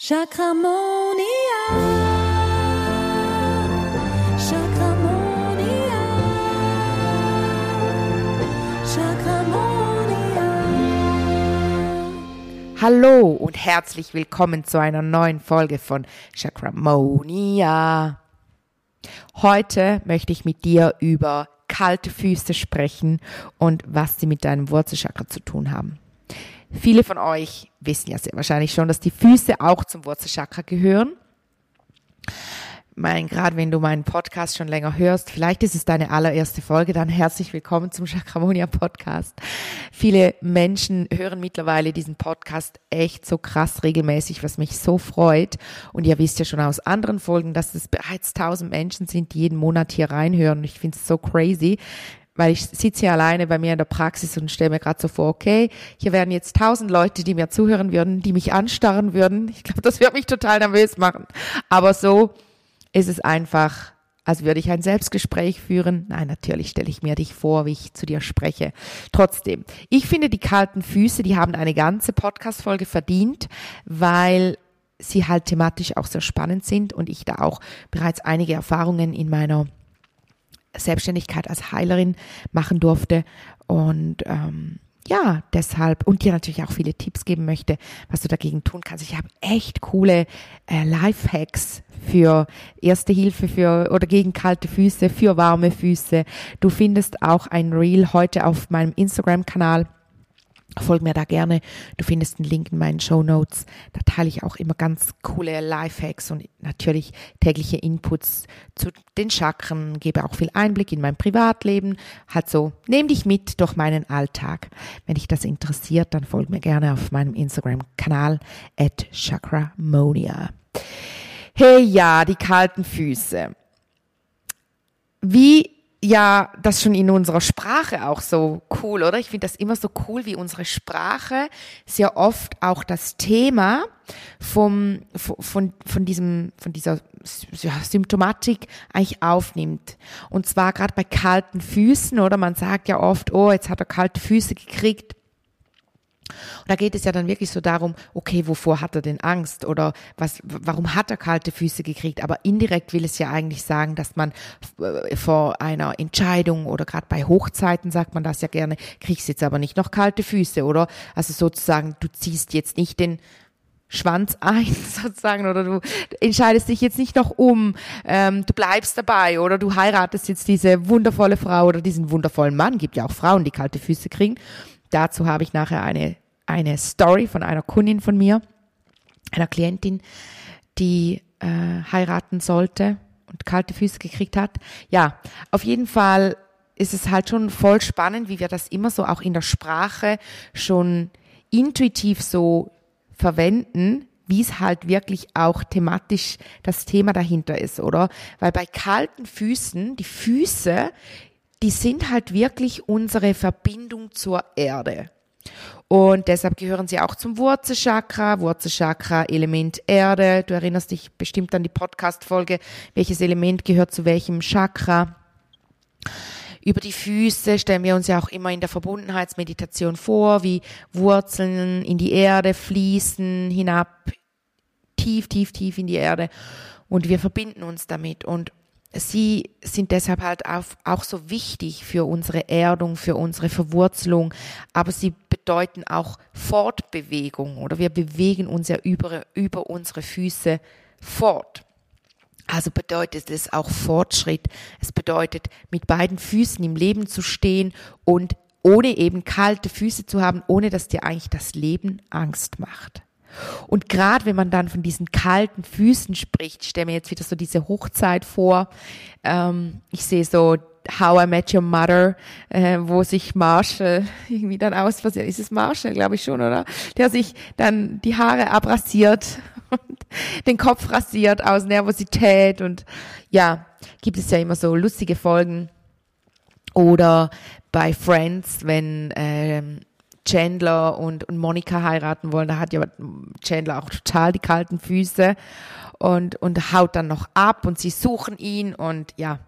Chakramonia. Chakramonia. Chakramonia. Hallo und herzlich willkommen zu einer neuen Folge von Chakramonia. Heute möchte ich mit dir über kalte Füße sprechen und was sie mit deinem Wurzelchakra zu tun haben. Viele von euch wissen ja sehr wahrscheinlich schon, dass die Füße auch zum Wurzelchakra gehören. Mein, gerade wenn du meinen Podcast schon länger hörst, vielleicht ist es deine allererste Folge, dann herzlich willkommen zum Chakramonia Podcast. Viele Menschen hören mittlerweile diesen Podcast echt so krass regelmäßig, was mich so freut. Und ihr wisst ja schon aus anderen Folgen, dass es bereits tausend Menschen sind, die jeden Monat hier reinhören. Ich finde es so crazy, weil ich sitze hier alleine bei mir in der Praxis und stelle mir gerade so vor, okay, hier wären jetzt tausend Leute, die mir zuhören würden, die mich anstarren würden. Ich glaube, das wird mich total nervös machen. Aber so ist es einfach, als würde ich ein Selbstgespräch führen. Nein, natürlich stelle ich mir dich vor, wie ich zu dir spreche. Trotzdem, ich finde die kalten Füße, die haben eine ganze Podcast-Folge verdient, weil sie halt thematisch auch sehr spannend sind und ich da auch bereits einige Erfahrungen in meiner Selbstständigkeit als Heilerin machen durfte und ähm, ja, deshalb und dir natürlich auch viele Tipps geben möchte, was du dagegen tun kannst. Ich habe echt coole äh, Lifehacks für Erste Hilfe für oder gegen kalte Füße, für warme Füße. Du findest auch ein Reel heute auf meinem Instagram-Kanal Folg mir da gerne. Du findest einen Link in meinen Show Notes. Da teile ich auch immer ganz coole Lifehacks und natürlich tägliche Inputs zu den Chakren, gebe auch viel Einblick in mein Privatleben. Halt so, nehm dich mit durch meinen Alltag. Wenn dich das interessiert, dann folg mir gerne auf meinem Instagram-Kanal at chakramonia. Hey ja, die kalten Füße. Wie ja das schon in unserer Sprache auch so cool, oder? Ich finde das immer so cool, wie unsere Sprache sehr oft auch das Thema vom, von, von diesem, von dieser Symptomatik eigentlich aufnimmt. Und zwar gerade bei kalten Füßen, oder? Man sagt ja oft, oh, jetzt hat er kalte Füße gekriegt. Und da geht es ja dann wirklich so darum, okay, wovor hat er denn Angst oder was, warum hat er kalte Füße gekriegt? Aber indirekt will es ja eigentlich sagen, dass man äh, vor einer Entscheidung oder gerade bei Hochzeiten sagt man das ja gerne, kriegst jetzt aber nicht noch kalte Füße, oder? Also sozusagen, du ziehst jetzt nicht den Schwanz ein, sozusagen, oder du entscheidest dich jetzt nicht noch um, ähm, du bleibst dabei, oder du heiratest jetzt diese wundervolle Frau oder diesen wundervollen Mann. Gibt ja auch Frauen, die kalte Füße kriegen. Dazu habe ich nachher eine, eine Story von einer Kundin von mir, einer Klientin, die äh, heiraten sollte und kalte Füße gekriegt hat. Ja, auf jeden Fall ist es halt schon voll spannend, wie wir das immer so auch in der Sprache schon intuitiv so verwenden, wie es halt wirklich auch thematisch das Thema dahinter ist, oder? Weil bei kalten Füßen, die Füße, die sind halt wirklich unsere Verbindung zur Erde. Und deshalb gehören sie auch zum Wurzelchakra. Wurzelchakra, Element Erde. Du erinnerst dich bestimmt an die Podcast-Folge, welches Element gehört zu welchem Chakra. Über die Füße stellen wir uns ja auch immer in der Verbundenheitsmeditation vor, wie Wurzeln in die Erde fließen, hinab, tief, tief, tief in die Erde. Und wir verbinden uns damit. Und sie sind deshalb halt auch, so wichtig für unsere Erdung, für unsere Verwurzelung, aber sie bedeuten auch Fortbewegung oder wir bewegen uns ja über, über unsere Füße fort. Also bedeutet es auch Fortschritt. Es bedeutet, mit beiden Füßen im Leben zu stehen und ohne eben kalte Füße zu haben, ohne dass dir eigentlich das Leben Angst macht. Und gerade wenn man dann von diesen kalten Füßen spricht, ich stelle mir jetzt wieder so diese Hochzeit vor. Ähm, ich sehe so How I Met Your Mother, äh, wo sich Marshall irgendwie dann aus, ist es Marshall, glaube ich schon, oder? Der sich dann die Haare abrasiert und den Kopf rasiert aus Nervosität und ja, gibt es ja immer so lustige Folgen. Oder bei Friends, wenn ähm, Chandler und, und Monika heiraten wollen, da hat ja Chandler auch total die kalten Füße und, und haut dann noch ab und sie suchen ihn und ja,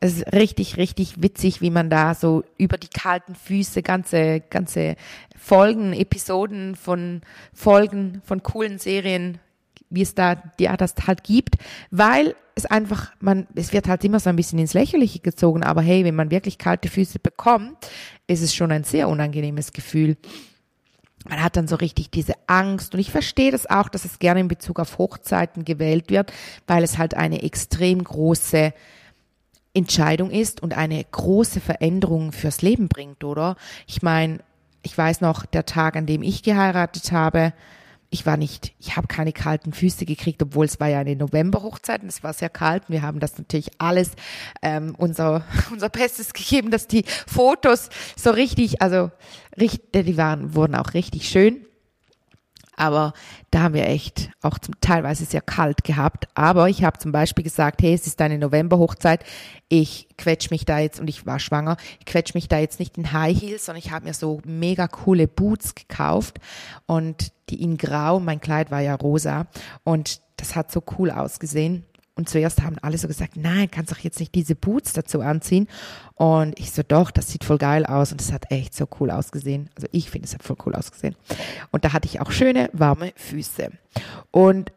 es ist richtig, richtig witzig, wie man da so über die kalten Füße ganze, ganze Folgen, Episoden von Folgen von coolen Serien wie es da, ja, das halt gibt, weil es einfach, man, es wird halt immer so ein bisschen ins Lächerliche gezogen, aber hey, wenn man wirklich kalte Füße bekommt, ist es schon ein sehr unangenehmes Gefühl. Man hat dann so richtig diese Angst und ich verstehe das auch, dass es gerne in Bezug auf Hochzeiten gewählt wird, weil es halt eine extrem große Entscheidung ist und eine große Veränderung fürs Leben bringt, oder? Ich meine, ich weiß noch, der Tag, an dem ich geheiratet habe, ich war nicht, ich habe keine kalten Füße gekriegt, obwohl es war ja eine Novemberhochzeit und es war sehr kalt. Und wir haben das natürlich alles ähm, unser unser Bestes gegeben, dass die Fotos so richtig, also richtig, die waren wurden auch richtig schön. Aber da haben wir echt auch zum teilweise sehr kalt gehabt. Aber ich habe zum Beispiel gesagt, hey, es ist eine Novemberhochzeit. Ich quetsch mich da jetzt, und ich war schwanger, ich quetsch mich da jetzt nicht in High Heels, sondern ich habe mir so mega coole Boots gekauft. Und die in grau, mein Kleid war ja rosa. Und das hat so cool ausgesehen. Und zuerst haben alle so gesagt, nein, kannst doch jetzt nicht diese Boots dazu anziehen. Und ich so, doch, das sieht voll geil aus und es hat echt so cool ausgesehen. Also ich finde, es hat voll cool ausgesehen. Und da hatte ich auch schöne, warme Füße. Und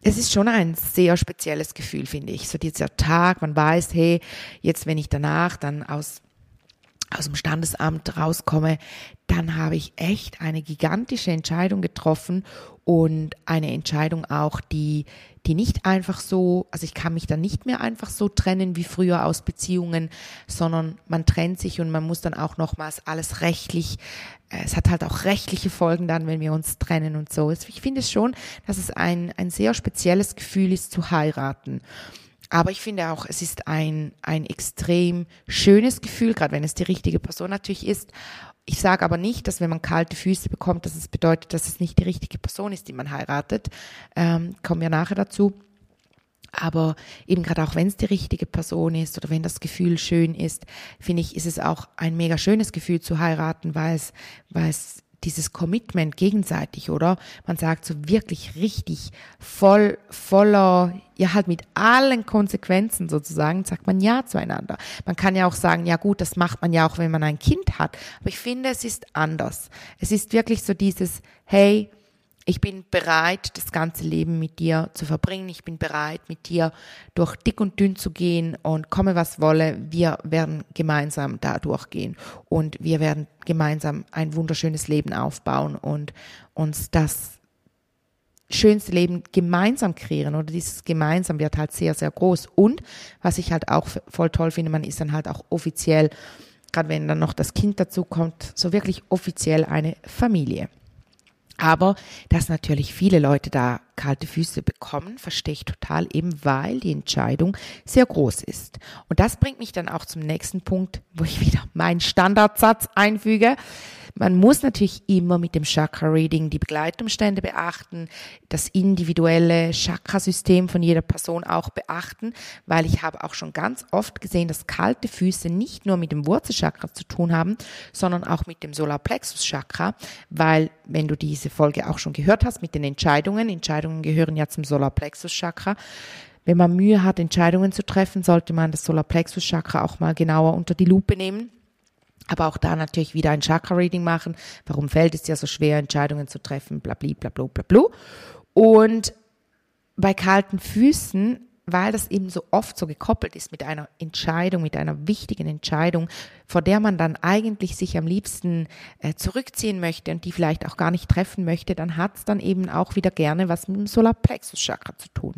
es ist schon ein sehr spezielles Gefühl, finde ich. So dieser Tag, man weiß, hey, jetzt wenn ich danach dann aus aus dem Standesamt rauskomme, dann habe ich echt eine gigantische Entscheidung getroffen und eine Entscheidung auch, die die nicht einfach so, also ich kann mich dann nicht mehr einfach so trennen wie früher aus Beziehungen, sondern man trennt sich und man muss dann auch nochmals alles rechtlich, äh, es hat halt auch rechtliche Folgen dann, wenn wir uns trennen und so. Ich finde es schon, dass es ein, ein sehr spezielles Gefühl ist zu heiraten. Aber ich finde auch, es ist ein, ein extrem schönes Gefühl, gerade wenn es die richtige Person natürlich ist. Ich sage aber nicht, dass wenn man kalte Füße bekommt, dass es bedeutet, dass es nicht die richtige Person ist, die man heiratet. Ähm, kommen wir nachher dazu. Aber eben gerade auch wenn es die richtige Person ist oder wenn das Gefühl schön ist, finde ich, ist es auch ein mega schönes Gefühl zu heiraten, weil es, weil es dieses Commitment gegenseitig, oder? Man sagt so wirklich richtig voll, voller, ja halt mit allen Konsequenzen sozusagen, sagt man Ja zueinander. Man kann ja auch sagen, ja gut, das macht man ja auch, wenn man ein Kind hat. Aber ich finde, es ist anders. Es ist wirklich so dieses, hey, ich bin bereit, das ganze Leben mit dir zu verbringen. Ich bin bereit, mit dir durch dick und dünn zu gehen und komme was wolle. Wir werden gemeinsam da durchgehen und wir werden gemeinsam ein wunderschönes Leben aufbauen und uns das schönste Leben gemeinsam kreieren oder dieses gemeinsam wird halt sehr, sehr groß. Und was ich halt auch voll toll finde, man ist dann halt auch offiziell, gerade wenn dann noch das Kind dazu kommt, so wirklich offiziell eine Familie. Aber dass natürlich viele Leute da kalte Füße bekommen, verstehe ich total eben, weil die Entscheidung sehr groß ist. Und das bringt mich dann auch zum nächsten Punkt, wo ich wieder meinen Standardsatz einfüge. Man muss natürlich immer mit dem Chakra-Reading die Begleitumstände beachten, das individuelle Chakra-System von jeder Person auch beachten, weil ich habe auch schon ganz oft gesehen, dass kalte Füße nicht nur mit dem Wurzelchakra zu tun haben, sondern auch mit dem Solarplexus-Chakra, weil wenn du diese Folge auch schon gehört hast mit den Entscheidungen, Entscheidungen gehören ja zum Solarplexus-Chakra, wenn man Mühe hat, Entscheidungen zu treffen, sollte man das Solarplexus-Chakra auch mal genauer unter die Lupe nehmen aber auch da natürlich wieder ein Chakra-Reading machen. Warum fällt es dir so schwer, Entscheidungen zu treffen? Blabli, blablu, blablu. Und bei kalten Füßen, weil das eben so oft so gekoppelt ist mit einer Entscheidung, mit einer wichtigen Entscheidung, vor der man dann eigentlich sich am liebsten äh, zurückziehen möchte und die vielleicht auch gar nicht treffen möchte, dann hat es dann eben auch wieder gerne was mit dem Solarplexus-Chakra zu tun.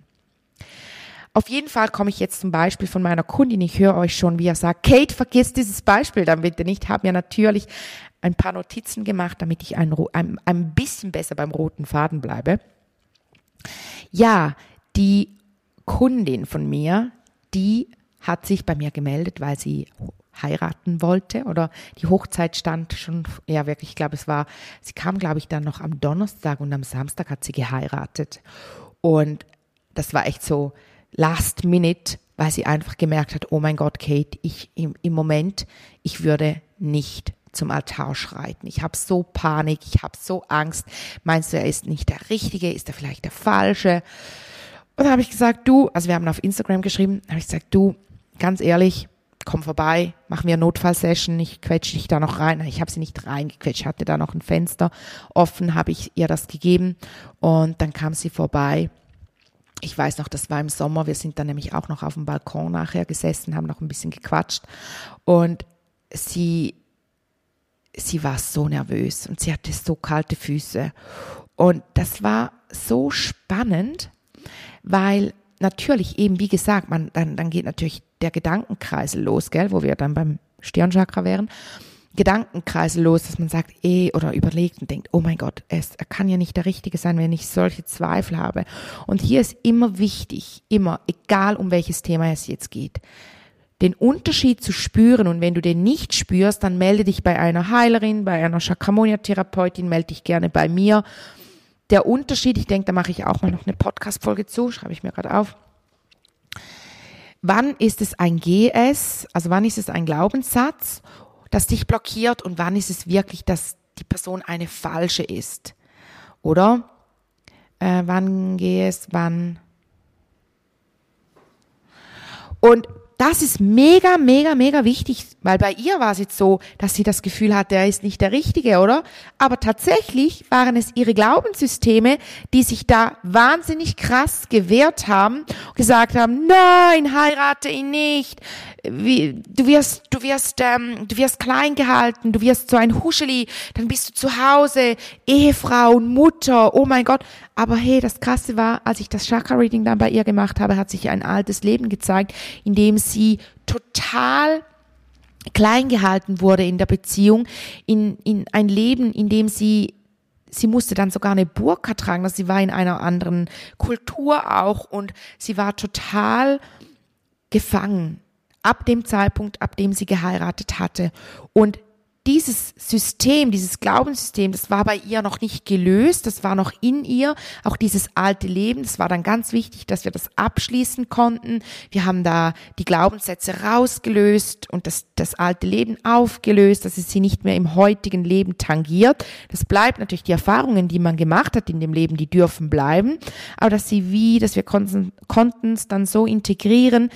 Auf jeden Fall komme ich jetzt zum Beispiel von meiner Kundin. Ich höre euch schon, wie er sagt, Kate, vergiss dieses Beispiel dann bitte nicht. Ich habe mir natürlich ein paar Notizen gemacht, damit ich ein, ein, ein bisschen besser beim roten Faden bleibe. Ja, die Kundin von mir, die hat sich bei mir gemeldet, weil sie heiraten wollte oder die Hochzeit stand schon, ja wirklich, ich glaube es war, sie kam glaube ich dann noch am Donnerstag und am Samstag hat sie geheiratet. Und das war echt so, last minute, weil sie einfach gemerkt hat, oh mein Gott, Kate, ich im, im Moment, ich würde nicht zum Altar schreiten. Ich habe so Panik, ich habe so Angst. Meinst du, er ist nicht der Richtige? Ist er vielleicht der Falsche? Und dann habe ich gesagt, du, also wir haben auf Instagram geschrieben, habe ich gesagt, du, ganz ehrlich, komm vorbei, machen wir Notfallsession, ich quetsche dich da noch rein. Ich habe sie nicht reingequetscht, hatte da noch ein Fenster offen, habe ich ihr das gegeben und dann kam sie vorbei. Ich weiß noch, das war im Sommer, wir sind dann nämlich auch noch auf dem Balkon nachher gesessen, haben noch ein bisschen gequatscht und sie, sie war so nervös und sie hatte so kalte Füße und das war so spannend, weil natürlich eben, wie gesagt, man, dann, dann geht natürlich der Gedankenkreisel los, gell, wo wir dann beim Stirnchakra wären. Gedankenkreisel los, dass man sagt, eh, oder überlegt und denkt, oh mein Gott, es kann ja nicht der Richtige sein, wenn ich solche Zweifel habe. Und hier ist immer wichtig, immer, egal um welches Thema es jetzt geht, den Unterschied zu spüren. Und wenn du den nicht spürst, dann melde dich bei einer Heilerin, bei einer Chakramonia-Therapeutin, melde dich gerne bei mir der Unterschied, ich denke, da mache ich auch mal noch eine Podcast-Folge zu, schreibe ich mir gerade auf. Wann ist es ein GS, also wann ist es ein Glaubenssatz, das dich blockiert und wann ist es wirklich, dass die Person eine falsche ist? Oder äh, wann GS, wann? Und das ist mega, mega, mega wichtig, weil bei ihr war es jetzt so, dass sie das Gefühl hatte, er ist nicht der Richtige, oder? Aber tatsächlich waren es ihre Glaubenssysteme, die sich da wahnsinnig krass gewehrt haben gesagt haben, nein, heirate ihn nicht, wie, du wirst, du wirst, ähm, du wirst klein gehalten, du wirst so ein Huscheli, dann bist du zu Hause, Ehefrau und Mutter, oh mein Gott. Aber hey, das Krasse war, als ich das Chakra-Reading dann bei ihr gemacht habe, hat sich ein altes Leben gezeigt, in dem sie total klein gehalten wurde in der Beziehung, in, in ein Leben, in dem sie sie musste dann sogar eine Burka tragen, dass sie war in einer anderen Kultur auch und sie war total gefangen ab dem Zeitpunkt, ab dem sie geheiratet hatte. Und dieses System, dieses Glaubenssystem, das war bei ihr noch nicht gelöst, das war noch in ihr, auch dieses alte Leben, das war dann ganz wichtig, dass wir das abschließen konnten. Wir haben da die Glaubenssätze rausgelöst und das, das alte Leben aufgelöst, dass es sie nicht mehr im heutigen Leben tangiert. Das bleibt natürlich die Erfahrungen, die man gemacht hat in dem Leben, die dürfen bleiben, aber dass sie wie, dass wir konnten, es dann so integrieren,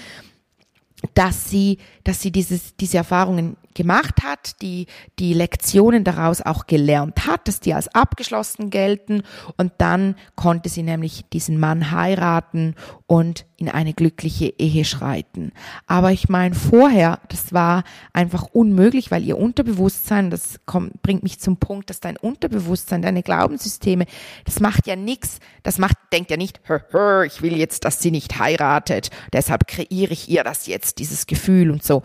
dass sie, dass sie dieses, diese Erfahrungen gemacht hat, die, die Lektionen daraus auch gelernt hat, dass die als abgeschlossen gelten und dann konnte sie nämlich diesen Mann heiraten und in eine glückliche Ehe schreiten. Aber ich meine, vorher, das war einfach unmöglich, weil ihr Unterbewusstsein, das kommt, bringt mich zum Punkt, dass dein Unterbewusstsein, deine Glaubenssysteme, das macht ja nichts, das macht, denkt ja nicht, hör, hör, ich will jetzt, dass sie nicht heiratet, deshalb kreiere ich ihr das jetzt, dieses Gefühl und so.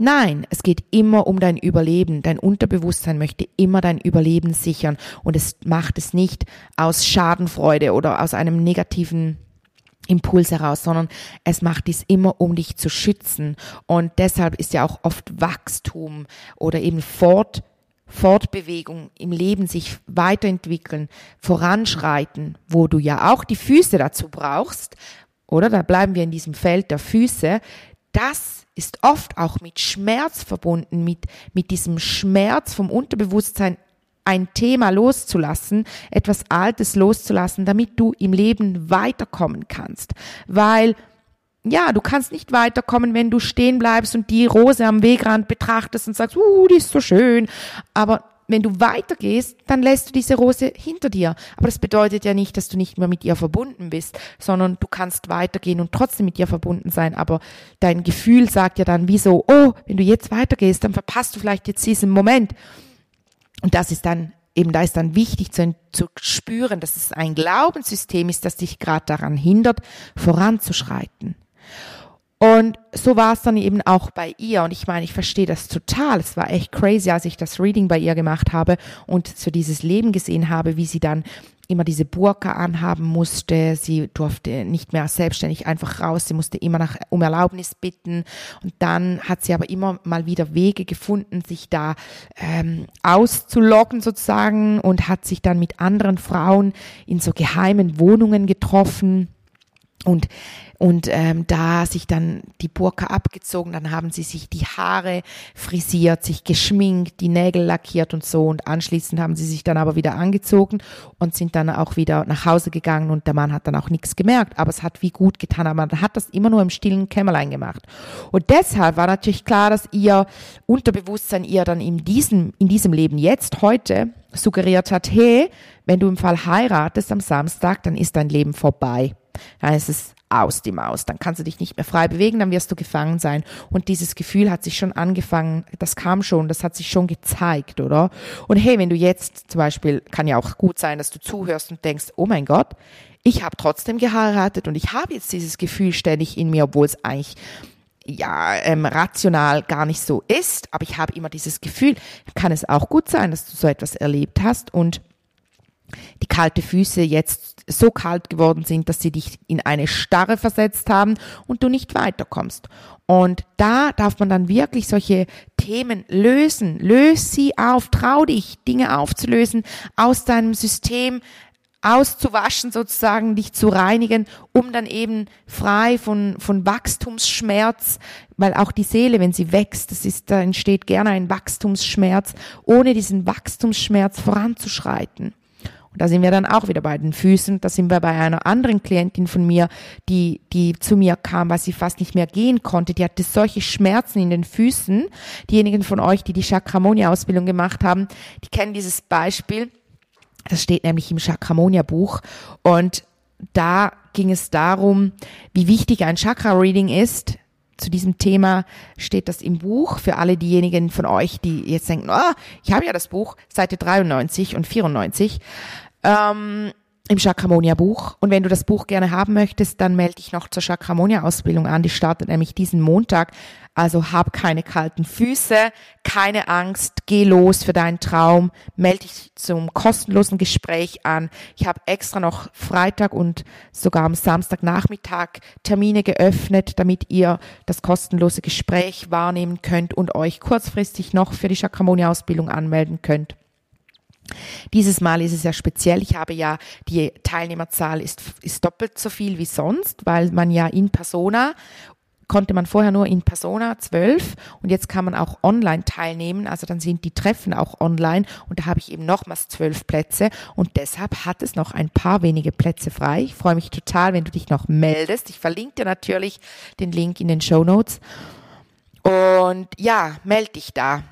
Nein, es geht immer um dein Überleben. Dein Unterbewusstsein möchte immer dein Überleben sichern und es macht es nicht aus Schadenfreude oder aus einem negativen Impuls heraus, sondern es macht dies immer, um dich zu schützen. Und deshalb ist ja auch oft Wachstum oder eben Fort, Fortbewegung im Leben, sich weiterentwickeln, voranschreiten, wo du ja auch die Füße dazu brauchst, oder? Da bleiben wir in diesem Feld der Füße. Das ist oft auch mit Schmerz verbunden, mit, mit diesem Schmerz vom Unterbewusstsein ein Thema loszulassen, etwas Altes loszulassen, damit du im Leben weiterkommen kannst. Weil ja, du kannst nicht weiterkommen, wenn du stehen bleibst und die Rose am Wegrand betrachtest und sagst, uh, die ist so schön. Aber wenn du weitergehst, dann lässt du diese Rose hinter dir. Aber das bedeutet ja nicht, dass du nicht mehr mit ihr verbunden bist, sondern du kannst weitergehen und trotzdem mit ihr verbunden sein. Aber dein Gefühl sagt ja dann wieso, oh, wenn du jetzt weitergehst, dann verpasst du vielleicht jetzt diesen Moment. Und das ist dann eben da ist dann wichtig zu, zu spüren, dass es ein Glaubenssystem ist, das dich gerade daran hindert, voranzuschreiten. Und so war es dann eben auch bei ihr. Und ich meine, ich verstehe das total. Es war echt crazy, als ich das Reading bei ihr gemacht habe und so dieses Leben gesehen habe, wie sie dann immer diese Burka anhaben musste. Sie durfte nicht mehr selbstständig einfach raus. Sie musste immer nach, um Erlaubnis bitten. Und dann hat sie aber immer mal wieder Wege gefunden, sich da ähm, auszuloggen sozusagen und hat sich dann mit anderen Frauen in so geheimen Wohnungen getroffen Und und ähm, da sich dann die Burka abgezogen, dann haben sie sich die Haare frisiert, sich geschminkt, die Nägel lackiert und so und anschließend haben sie sich dann aber wieder angezogen und sind dann auch wieder nach Hause gegangen und der Mann hat dann auch nichts gemerkt, aber es hat wie gut getan, aber man hat das immer nur im stillen Kämmerlein gemacht. Und deshalb war natürlich klar, dass ihr Unterbewusstsein ihr dann in diesem, in diesem Leben jetzt, heute, suggeriert hat, hey, wenn du im Fall heiratest am Samstag, dann ist dein Leben vorbei. Dann ist es aus die Maus. Dann kannst du dich nicht mehr frei bewegen, dann wirst du gefangen sein. Und dieses Gefühl hat sich schon angefangen, das kam schon, das hat sich schon gezeigt, oder? Und hey, wenn du jetzt zum Beispiel, kann ja auch gut sein, dass du zuhörst und denkst, oh mein Gott, ich habe trotzdem geheiratet und ich habe jetzt dieses Gefühl ständig in mir, obwohl es eigentlich ja ähm, rational gar nicht so ist, aber ich habe immer dieses Gefühl, kann es auch gut sein, dass du so etwas erlebt hast und die kalte Füße jetzt so kalt geworden sind, dass sie dich in eine Starre versetzt haben und du nicht weiterkommst. Und da darf man dann wirklich solche Themen lösen. Löse sie auf, trau dich, Dinge aufzulösen, aus deinem System auszuwaschen, sozusagen, dich zu reinigen, um dann eben frei von, von Wachstumsschmerz, weil auch die Seele, wenn sie wächst, das ist, da entsteht gerne ein Wachstumsschmerz, ohne diesen Wachstumsschmerz voranzuschreiten. Und da sind wir dann auch wieder bei den Füßen. Da sind wir bei einer anderen Klientin von mir, die, die zu mir kam, weil sie fast nicht mehr gehen konnte. Die hatte solche Schmerzen in den Füßen. Diejenigen von euch, die die Chakramonia-Ausbildung gemacht haben, die kennen dieses Beispiel. Das steht nämlich im Chakramonia-Buch. Und da ging es darum, wie wichtig ein Chakra-Reading ist zu diesem Thema steht das im Buch für alle diejenigen von euch, die jetzt denken, oh, ich habe ja das Buch, Seite 93 und 94. Ähm, im Chakramonia Buch. Und wenn du das Buch gerne haben möchtest, dann melde dich noch zur Chakramonia Ausbildung an. Die startet nämlich diesen Montag. Also hab keine kalten Füße, keine Angst, geh los für deinen Traum, melde dich zum kostenlosen Gespräch an. Ich habe extra noch Freitag und sogar am Samstagnachmittag Termine geöffnet, damit ihr das kostenlose Gespräch wahrnehmen könnt und euch kurzfristig noch für die Chakramonia Ausbildung anmelden könnt. Dieses Mal ist es ja speziell. Ich habe ja, die Teilnehmerzahl ist, ist doppelt so viel wie sonst, weil man ja in Persona konnte man vorher nur in Persona zwölf und jetzt kann man auch online teilnehmen. Also dann sind die Treffen auch online und da habe ich eben nochmals zwölf Plätze und deshalb hat es noch ein paar wenige Plätze frei. Ich freue mich total, wenn du dich noch meldest. Ich verlinke dir natürlich den Link in den Show Notes. Und ja, melde dich da.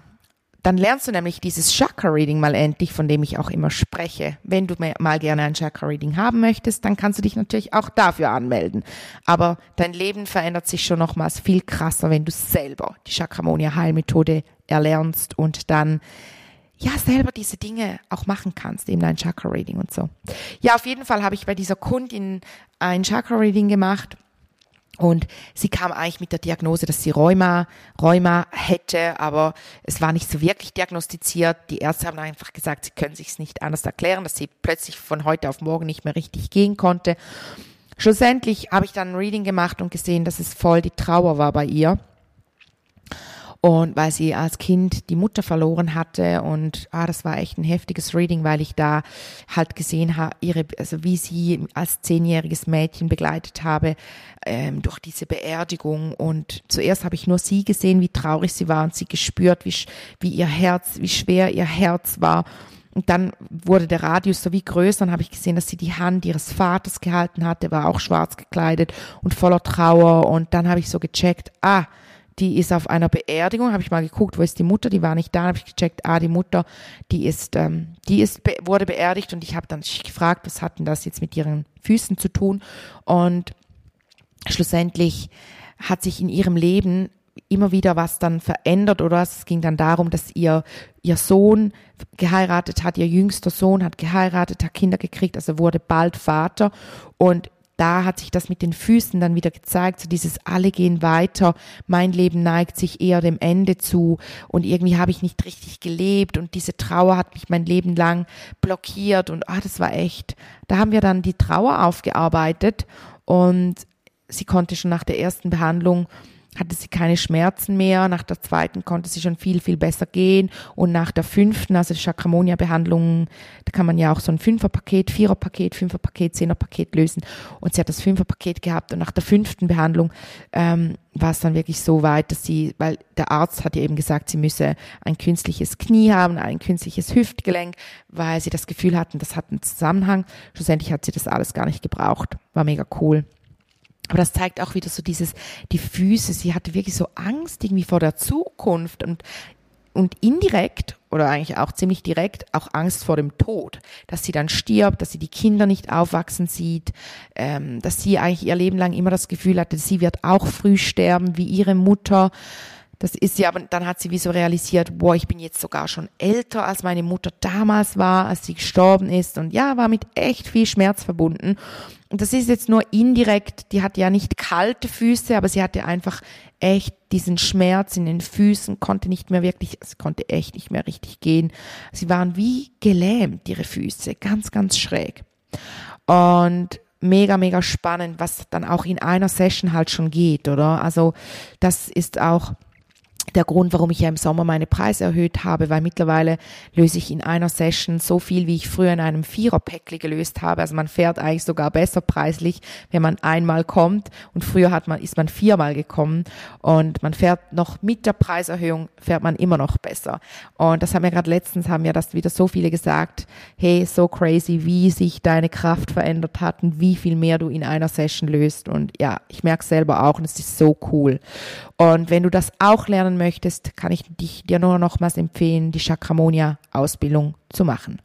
Dann lernst du nämlich dieses Chakra-Reading mal endlich, von dem ich auch immer spreche. Wenn du mal gerne ein Chakra-Reading haben möchtest, dann kannst du dich natürlich auch dafür anmelden. Aber dein Leben verändert sich schon nochmals viel krasser, wenn du selber die Chakramonia-Heilmethode erlernst und dann ja, selber diese Dinge auch machen kannst, eben dein Chakra-Reading und so. Ja, auf jeden Fall habe ich bei dieser Kundin ein Chakra-Reading gemacht und sie kam eigentlich mit der Diagnose, dass sie Rheuma, Rheuma hätte, aber es war nicht so wirklich diagnostiziert. Die Ärzte haben einfach gesagt, sie können sich es nicht anders erklären, dass sie plötzlich von heute auf morgen nicht mehr richtig gehen konnte. Schlussendlich habe ich dann ein Reading gemacht und gesehen, dass es voll die Trauer war bei ihr. Und weil sie als Kind die Mutter verloren hatte und ah, das war echt ein heftiges Reading, weil ich da halt gesehen habe, ihre, also wie sie als zehnjähriges Mädchen begleitet habe ähm, durch diese Beerdigung. Und zuerst habe ich nur sie gesehen, wie traurig sie war und sie gespürt, wie, wie ihr Herz, wie schwer ihr Herz war. Und dann wurde der Radius so wie größer und habe ich gesehen, dass sie die Hand ihres Vaters gehalten hatte, war auch schwarz gekleidet und voller Trauer. Und dann habe ich so gecheckt, ah, die ist auf einer Beerdigung, habe ich mal geguckt, wo ist die Mutter, die war nicht da, habe ich gecheckt, ah, die Mutter, die ist, ähm, die ist, wurde beerdigt und ich habe dann gefragt, was hat denn das jetzt mit ihren Füßen zu tun? Und schlussendlich hat sich in ihrem Leben immer wieder was dann verändert oder? Es ging dann darum, dass ihr ihr Sohn geheiratet hat, ihr jüngster Sohn hat geheiratet, hat Kinder gekriegt, also wurde bald Vater. Und da hat sich das mit den Füßen dann wieder gezeigt, so dieses alle gehen weiter, mein Leben neigt sich eher dem Ende zu und irgendwie habe ich nicht richtig gelebt und diese Trauer hat mich mein Leben lang blockiert und ah, das war echt. Da haben wir dann die Trauer aufgearbeitet und sie konnte schon nach der ersten Behandlung hatte sie keine Schmerzen mehr. Nach der zweiten konnte sie schon viel, viel besser gehen. Und nach der fünften, also die Chakramonia-Behandlung, da kann man ja auch so ein Fünferpaket, Viererpaket, Fünferpaket, Zehnerpaket lösen. Und sie hat das Fünferpaket gehabt. Und nach der fünften Behandlung ähm, war es dann wirklich so weit, dass sie, weil der Arzt hat ihr eben gesagt, sie müsse ein künstliches Knie haben, ein künstliches Hüftgelenk, weil sie das Gefühl hatten, das hat einen Zusammenhang. Schlussendlich hat sie das alles gar nicht gebraucht. War mega cool. Aber das zeigt auch wieder so dieses, die Füße, sie hatte wirklich so Angst irgendwie vor der Zukunft und, und indirekt oder eigentlich auch ziemlich direkt auch Angst vor dem Tod, dass sie dann stirbt, dass sie die Kinder nicht aufwachsen sieht, ähm, dass sie eigentlich ihr Leben lang immer das Gefühl hatte, sie wird auch früh sterben wie ihre Mutter. Das ist ja, aber dann hat sie wie so realisiert, boah, ich bin jetzt sogar schon älter, als meine Mutter damals war, als sie gestorben ist und ja, war mit echt viel Schmerz verbunden. Und das ist jetzt nur indirekt, die hatte ja nicht kalte Füße, aber sie hatte einfach echt diesen Schmerz in den Füßen, konnte nicht mehr wirklich, sie konnte echt nicht mehr richtig gehen. Sie waren wie gelähmt, ihre Füße, ganz, ganz schräg. Und mega, mega spannend, was dann auch in einer Session halt schon geht, oder? Also das ist auch der Grund, warum ich ja im Sommer meine Preise erhöht habe, weil mittlerweile löse ich in einer Session so viel, wie ich früher in einem Vierer-Päckli gelöst habe. Also man fährt eigentlich sogar besser preislich, wenn man einmal kommt. Und früher hat man, ist man viermal gekommen und man fährt noch mit der Preiserhöhung, fährt man immer noch besser. Und das haben wir gerade letztens, haben ja das wieder so viele gesagt, hey, so crazy, wie sich deine Kraft verändert hat und wie viel mehr du in einer Session löst. Und ja, ich merke selber auch und es ist so cool. Und wenn du das auch lernen möchtest, kann ich dich, dir nur nochmals empfehlen, die Chakramonia-Ausbildung zu machen.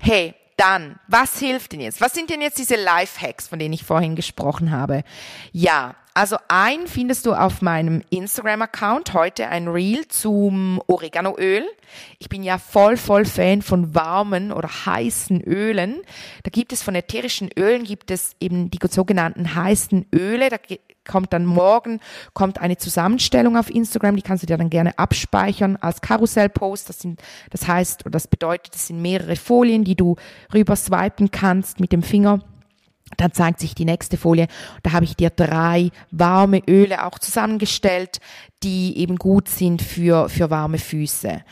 Hey, dann, was hilft denn jetzt? Was sind denn jetzt diese Life-Hacks, von denen ich vorhin gesprochen habe? Ja, also ein findest du auf meinem Instagram-Account heute ein Reel zum Oreganoöl. Ich bin ja voll, voll Fan von warmen oder heißen Ölen. Da gibt es von ätherischen Ölen gibt es eben die sogenannten heißen Öle. Da kommt dann morgen kommt eine Zusammenstellung auf Instagram, die kannst du dir dann gerne abspeichern als Karussellpost. Das sind, das heißt, oder das bedeutet, das sind mehrere Folien, die du rüber swipen kannst mit dem Finger. Dann zeigt sich die nächste Folie. Da habe ich dir drei warme Öle auch zusammengestellt, die eben gut sind für, für warme Füße.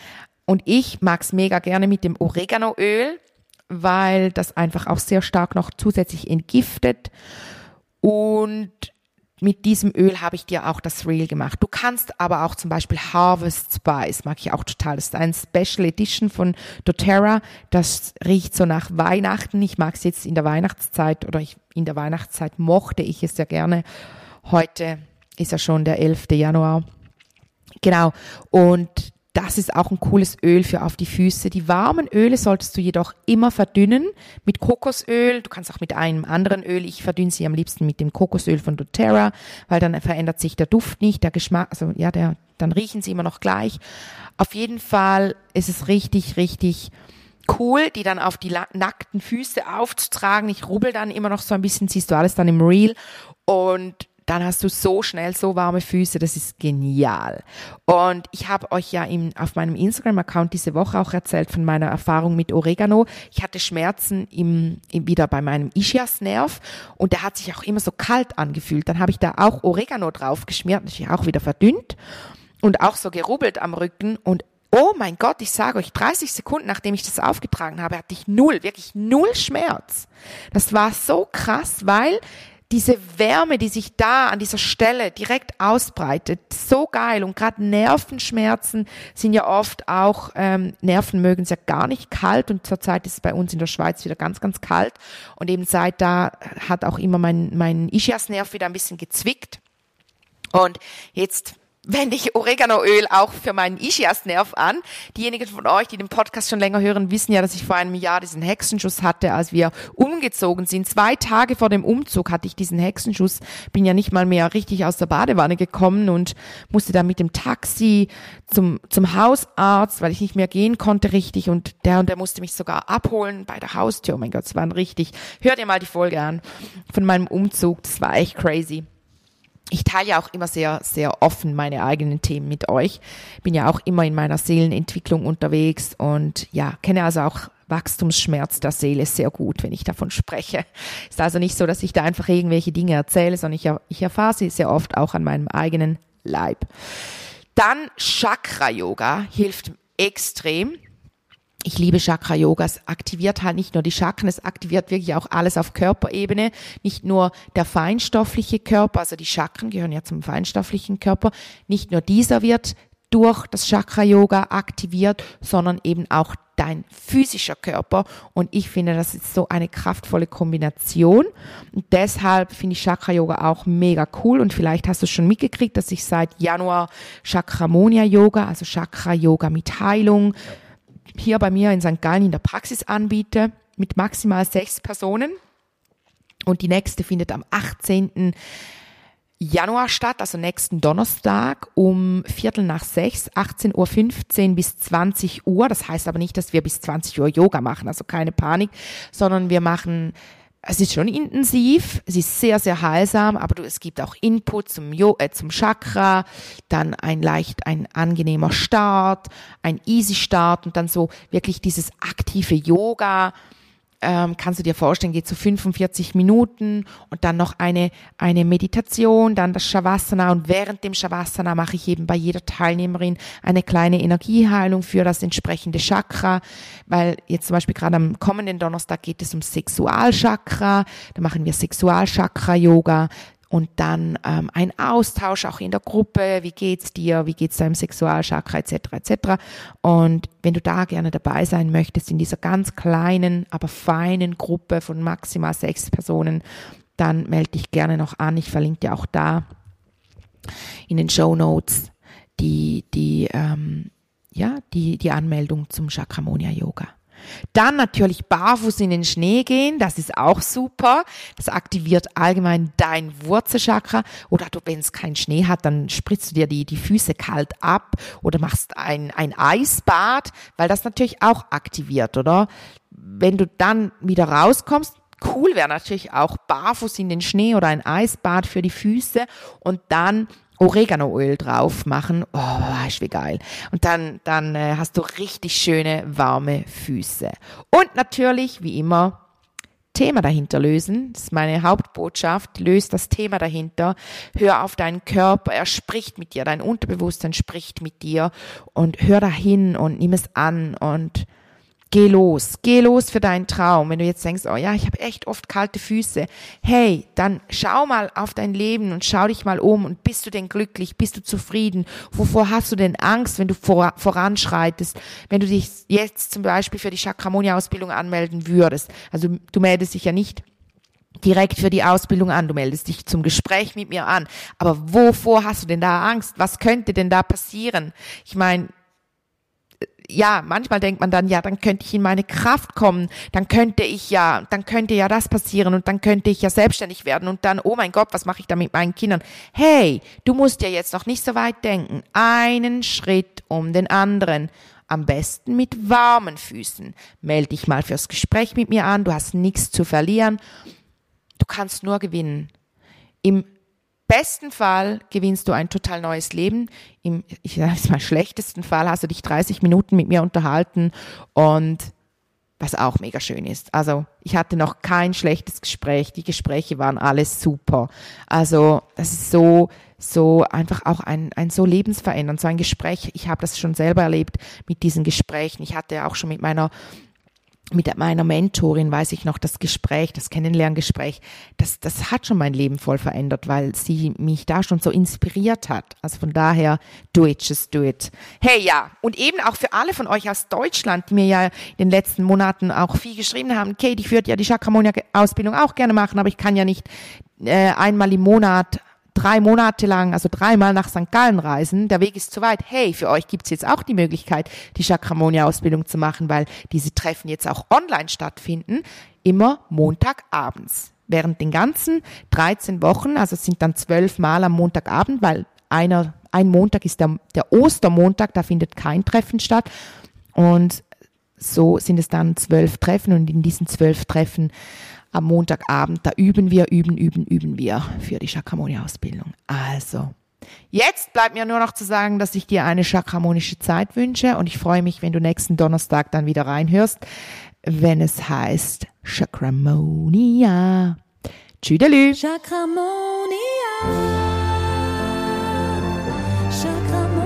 Und ich mag's mega gerne mit dem Oreganoöl, weil das einfach auch sehr stark noch zusätzlich entgiftet. Und mit diesem Öl habe ich dir auch das Reel gemacht. Du kannst aber auch zum Beispiel Harvest Spice, mag ich auch total. Das ist ein Special Edition von doTERRA. Das riecht so nach Weihnachten. Ich mag es jetzt in der Weihnachtszeit oder ich, in der Weihnachtszeit mochte ich es ja gerne. Heute ist ja schon der 11. Januar. Genau. Und das ist auch ein cooles Öl für auf die Füße. Die warmen Öle solltest du jedoch immer verdünnen mit Kokosöl. Du kannst auch mit einem anderen Öl. Ich verdünne sie am liebsten mit dem Kokosöl von doTERRA, weil dann verändert sich der Duft nicht, der Geschmack, also ja, der, dann riechen sie immer noch gleich. Auf jeden Fall ist es richtig, richtig cool, die dann auf die nackten Füße aufzutragen. Ich rubbel dann immer noch so ein bisschen, siehst du alles dann im Reel und dann hast du so schnell so warme Füße, das ist genial. Und ich habe euch ja im, auf meinem Instagram-Account diese Woche auch erzählt von meiner Erfahrung mit Oregano. Ich hatte Schmerzen im, im wieder bei meinem Ischiasnerv und der hat sich auch immer so kalt angefühlt. Dann habe ich da auch Oregano drauf geschmiert, natürlich auch wieder verdünnt und auch so gerubbelt am Rücken und Oh mein Gott, ich sage euch, 30 Sekunden nachdem ich das aufgetragen habe, hatte ich null, wirklich null Schmerz. Das war so krass, weil diese Wärme, die sich da an dieser Stelle direkt ausbreitet, so geil. Und gerade Nervenschmerzen sind ja oft auch, ähm, Nerven mögen es ja gar nicht kalt und zurzeit ist es bei uns in der Schweiz wieder ganz, ganz kalt. Und eben seit da hat auch immer mein, mein Ischiasnerv wieder ein bisschen gezwickt. Und jetzt wende ich Oreganoöl auch für meinen Ischiasnerv an. Diejenigen von euch, die den Podcast schon länger hören, wissen ja, dass ich vor einem Jahr diesen Hexenschuss hatte, als wir umgezogen sind. Zwei Tage vor dem Umzug hatte ich diesen Hexenschuss, bin ja nicht mal mehr richtig aus der Badewanne gekommen und musste dann mit dem Taxi zum, zum Hausarzt, weil ich nicht mehr gehen konnte richtig und der und der musste mich sogar abholen bei der Haustür. Oh mein Gott, es war richtig. Hört ihr mal die Folge an von meinem Umzug. Das war echt crazy ich teile ja auch immer sehr, sehr offen meine eigenen Themen mit euch. Bin ja auch immer in meiner Seelenentwicklung unterwegs und ja, kenne also auch Wachstumsschmerz der Seele sehr gut, wenn ich davon spreche. Ist also nicht so, dass ich da einfach irgendwelche Dinge erzähle, sondern ich, ich erfahre sie sehr oft auch an meinem eigenen Leib. Dann Chakra-Yoga hilft extrem. Ich liebe Chakra Yoga. Es aktiviert halt nicht nur die Chakren, es aktiviert wirklich auch alles auf Körperebene. Nicht nur der feinstoffliche Körper, also die Chakren gehören ja zum feinstofflichen Körper. Nicht nur dieser wird durch das Chakra Yoga aktiviert, sondern eben auch dein physischer Körper. Und ich finde, das ist so eine kraftvolle Kombination. Und deshalb finde ich Chakra Yoga auch mega cool. Und vielleicht hast du schon mitgekriegt, dass ich seit Januar Chakramonia Yoga, also Chakra Yoga mit Heilung, hier bei mir in St. Gallen in der Praxis anbiete, mit maximal sechs Personen. Und die nächste findet am 18. Januar statt, also nächsten Donnerstag um Viertel nach sechs, 18.15 Uhr bis 20 Uhr. Das heißt aber nicht, dass wir bis 20 Uhr Yoga machen, also keine Panik, sondern wir machen es ist schon intensiv, es ist sehr, sehr heilsam, aber du, es gibt auch Input zum, jo äh, zum Chakra, dann ein leicht, ein angenehmer Start, ein easy Start und dann so wirklich dieses aktive Yoga, ähm, kannst du dir vorstellen, geht so 45 Minuten und dann noch eine, eine Meditation, dann das Shavasana und während dem Shavasana mache ich eben bei jeder Teilnehmerin eine kleine Energieheilung für das entsprechende Chakra, weil jetzt zum Beispiel gerade am kommenden Donnerstag geht es um Sexualchakra, da machen wir Sexualchakra-Yoga, und dann ähm, ein Austausch auch in der Gruppe, wie geht's dir, wie geht's deinem Sexualchakra etc. etc. Und wenn du da gerne dabei sein möchtest in dieser ganz kleinen, aber feinen Gruppe von maximal sechs Personen, dann melde dich gerne noch an. Ich verlinke dir auch da in den Show Notes die die ähm, ja die die Anmeldung zum Chakramonia Yoga. Dann natürlich barfuß in den Schnee gehen, das ist auch super. Das aktiviert allgemein dein Wurzelchakra. Oder du, wenn es keinen Schnee hat, dann spritzt du dir die, die Füße kalt ab oder machst ein, ein Eisbad, weil das natürlich auch aktiviert, oder? Wenn du dann wieder rauskommst, cool wäre natürlich auch barfuß in den Schnee oder ein Eisbad für die Füße und dann Oreganoöl drauf machen. Oh, weißt wie geil. Und dann, dann äh, hast du richtig schöne, warme Füße. Und natürlich, wie immer, Thema dahinter lösen. Das ist meine Hauptbotschaft. Löst das Thema dahinter. Hör auf deinen Körper. Er spricht mit dir. Dein Unterbewusstsein spricht mit dir. Und hör dahin und nimm es an und Geh los, geh los für deinen Traum. Wenn du jetzt denkst, oh ja, ich habe echt oft kalte Füße. Hey, dann schau mal auf dein Leben und schau dich mal um und bist du denn glücklich, bist du zufrieden? Wovor hast du denn Angst, wenn du vor, voranschreitest? Wenn du dich jetzt zum Beispiel für die Chakramonia-Ausbildung anmelden würdest. Also du meldest dich ja nicht direkt für die Ausbildung an. Du meldest dich zum Gespräch mit mir an. Aber wovor hast du denn da Angst? Was könnte denn da passieren? Ich meine, ja, manchmal denkt man dann, ja, dann könnte ich in meine Kraft kommen, dann könnte ich ja, dann könnte ja das passieren und dann könnte ich ja selbstständig werden und dann, oh mein Gott, was mache ich da mit meinen Kindern? Hey, du musst ja jetzt noch nicht so weit denken. Einen Schritt um den anderen. Am besten mit warmen Füßen. Meld dich mal fürs Gespräch mit mir an, du hast nichts zu verlieren. Du kannst nur gewinnen. Im besten Fall gewinnst du ein total neues Leben. Im, ich sage mal, schlechtesten Fall hast du dich 30 Minuten mit mir unterhalten und was auch mega schön ist. Also ich hatte noch kein schlechtes Gespräch. Die Gespräche waren alles super. Also das ist so, so einfach auch ein, ein so lebensverändernd, so ein Gespräch. Ich habe das schon selber erlebt mit diesen Gesprächen. Ich hatte auch schon mit meiner mit meiner Mentorin weiß ich noch, das Gespräch, das Kennenlerngespräch, das, das hat schon mein Leben voll verändert, weil sie mich da schon so inspiriert hat. Also von daher, do it, just do it. Hey, ja. Und eben auch für alle von euch aus Deutschland, die mir ja in den letzten Monaten auch viel geschrieben haben, Kate, ich würde ja die Chakramonia-Ausbildung auch gerne machen, aber ich kann ja nicht äh, einmal im Monat drei Monate lang, also dreimal nach St. Gallen reisen, der Weg ist zu weit. Hey, für euch gibt's jetzt auch die Möglichkeit, die Chakramonia-Ausbildung zu machen, weil diese Treffen jetzt auch online stattfinden, immer Montagabends. Während den ganzen 13 Wochen, also es sind dann zwölf Mal am Montagabend, weil einer, ein Montag ist der, der Ostermontag, da findet kein Treffen statt. Und so sind es dann zwölf Treffen und in diesen zwölf Treffen am Montagabend, da üben wir, üben, üben, üben wir für die Chakramonia-Ausbildung. Also, jetzt bleibt mir nur noch zu sagen, dass ich dir eine chakramonische Zeit wünsche und ich freue mich, wenn du nächsten Donnerstag dann wieder reinhörst. wenn es heißt Chakramonia. Tschüdelü. Chakramonia. Chakramonia.